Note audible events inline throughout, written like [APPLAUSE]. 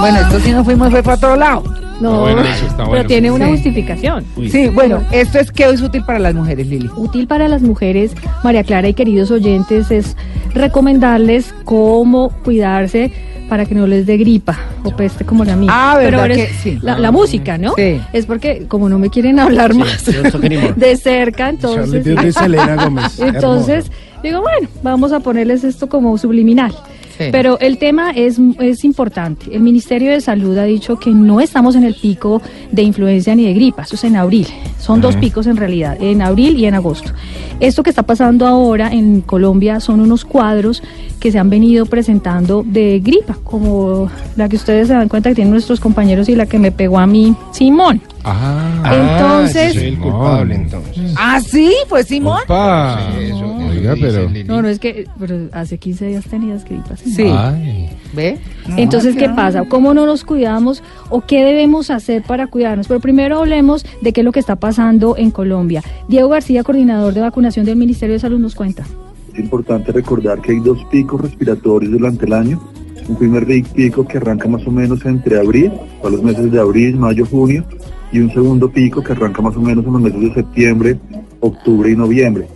Bueno, esto sí nos fuimos fue para otro lado. No, bueno, eso está pero bueno. tiene una Sí. justificación. Sí, bueno, esto es que es útil para las mujeres, Lili. Útil para las mujeres, María Clara y queridos oyentes, es recomendarles cómo cuidarse para que no les dé gripa o peste como la mía. Ah, ¿verdad Pero que es sí? la, la música, ¿no? Sí. Es porque como no me quieren hablar más [LAUGHS] de cerca, entonces... [LAUGHS] Entonces, digo, bueno, vamos a ponerles esto como subliminal. Sí. Pero el tema es, es importante. El Ministerio de Salud ha dicho que no estamos en el pico de influenza ni de gripa, eso es en abril. Son dos picos en realidad, en abril y en agosto. Esto que está pasando ahora en Colombia son unos cuadros que se han venido presentando de gripa, como la que ustedes se dan cuenta que tienen nuestros compañeros y la que me pegó a mí, Simón. Ah, Entonces- soy el culpable, entonces. Ah, sí, pues Simón. Opa. Oiga, pero. No, no es que, pero hace 15 días tenías gripas. ¿sí? Ay. ¿Ve? Entonces, ¿qué pasa? ¿Cómo no nos cuidamos o qué debemos hacer para cuidarnos? Pero primero hablemos de qué es lo que está pasando en Colombia. Diego García, coordinador de vacunación del Ministerio de Salud, nos cuenta. Es importante recordar que hay dos picos respiratorios durante el año. Un primer pico que arranca más o menos entre abril, a los meses de abril, mayo, junio, y un segundo pico que arranca más o menos en los meses de septiembre, octubre y noviembre.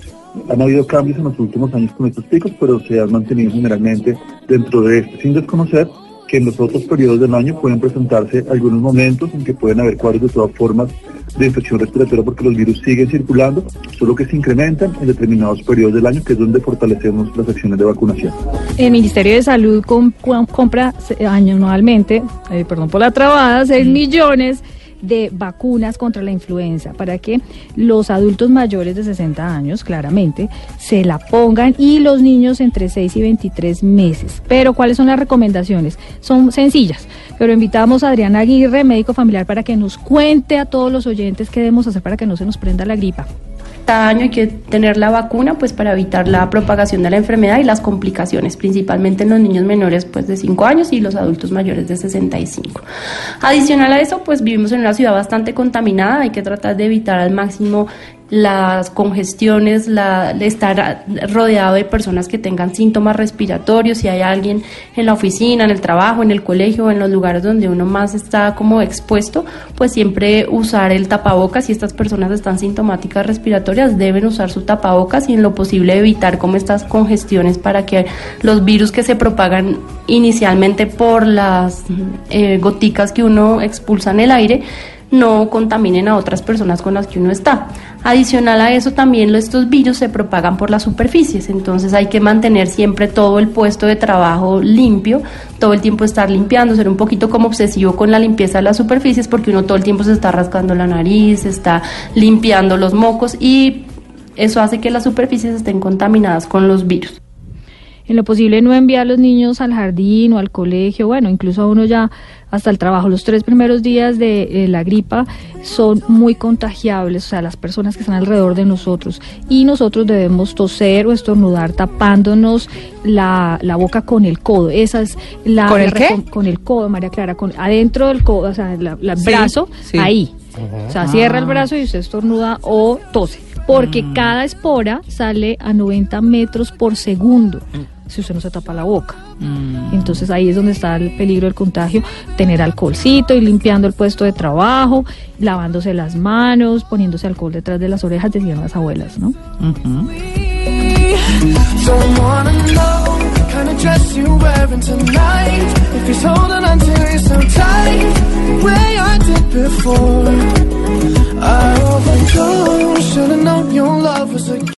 Han habido cambios en los últimos años con estos picos, pero se han mantenido generalmente dentro de este, sin desconocer que en los otros periodos del año pueden presentarse algunos momentos en que pueden haber cuadros de todas formas de infección respiratoria porque los virus siguen circulando, solo que se incrementan en determinados periodos del año, que es donde fortalecemos las acciones de vacunación. El Ministerio de Salud com- com- compra anualmente, eh, perdón por la trabada, 6 millones de vacunas contra la influenza para que los adultos mayores de 60 años, claramente, se la pongan y los niños entre 6 y 23 meses. Pero, ¿cuáles son las recomendaciones? Son sencillas, pero invitamos a Adriana Aguirre, médico familiar, para que nos cuente a todos los oyentes qué debemos hacer para que no se nos prenda la gripa. Cada año hay que tener la vacuna pues para evitar la propagación de la enfermedad y las complicaciones, principalmente en los niños menores pues de 5 años y los adultos mayores de 65. Adicional a eso, pues vivimos en una ciudad bastante contaminada, hay que tratar de evitar al máximo las congestiones, la, estar rodeado de personas que tengan síntomas respiratorios, si hay alguien en la oficina, en el trabajo, en el colegio, en los lugares donde uno más está como expuesto, pues siempre usar el tapabocas. Si estas personas están sintomáticas respiratorias, deben usar su tapabocas y en lo posible evitar como estas congestiones para que los virus que se propagan inicialmente por las eh, goticas que uno expulsa en el aire, no contaminen a otras personas con las que uno está. Adicional a eso, también estos virus se propagan por las superficies, entonces hay que mantener siempre todo el puesto de trabajo limpio, todo el tiempo estar limpiando, ser un poquito como obsesivo con la limpieza de las superficies, porque uno todo el tiempo se está rascando la nariz, se está limpiando los mocos y eso hace que las superficies estén contaminadas con los virus. En lo posible no enviar a los niños al jardín o al colegio, bueno, incluso a uno ya hasta el trabajo. Los tres primeros días de eh, la gripa son muy contagiables, o sea, las personas que están alrededor de nosotros. Y nosotros debemos toser o estornudar tapándonos la, la boca con el codo. Esa es la... ¿Con el qué? Con el codo, María Clara, con, adentro del codo, o sea, el Sí, brazo, sí. ahí. O sea, cierra el brazo y usted estornuda o tose. Porque cada espora sale a 90 metros por segundo si usted no se tapa la boca. Entonces ahí es donde está el peligro del contagio, tener alcoholcito y limpiando el puesto de trabajo, lavándose las manos, poniéndose alcohol detrás de las orejas, decían las abuelas, ¿no? Don't wanna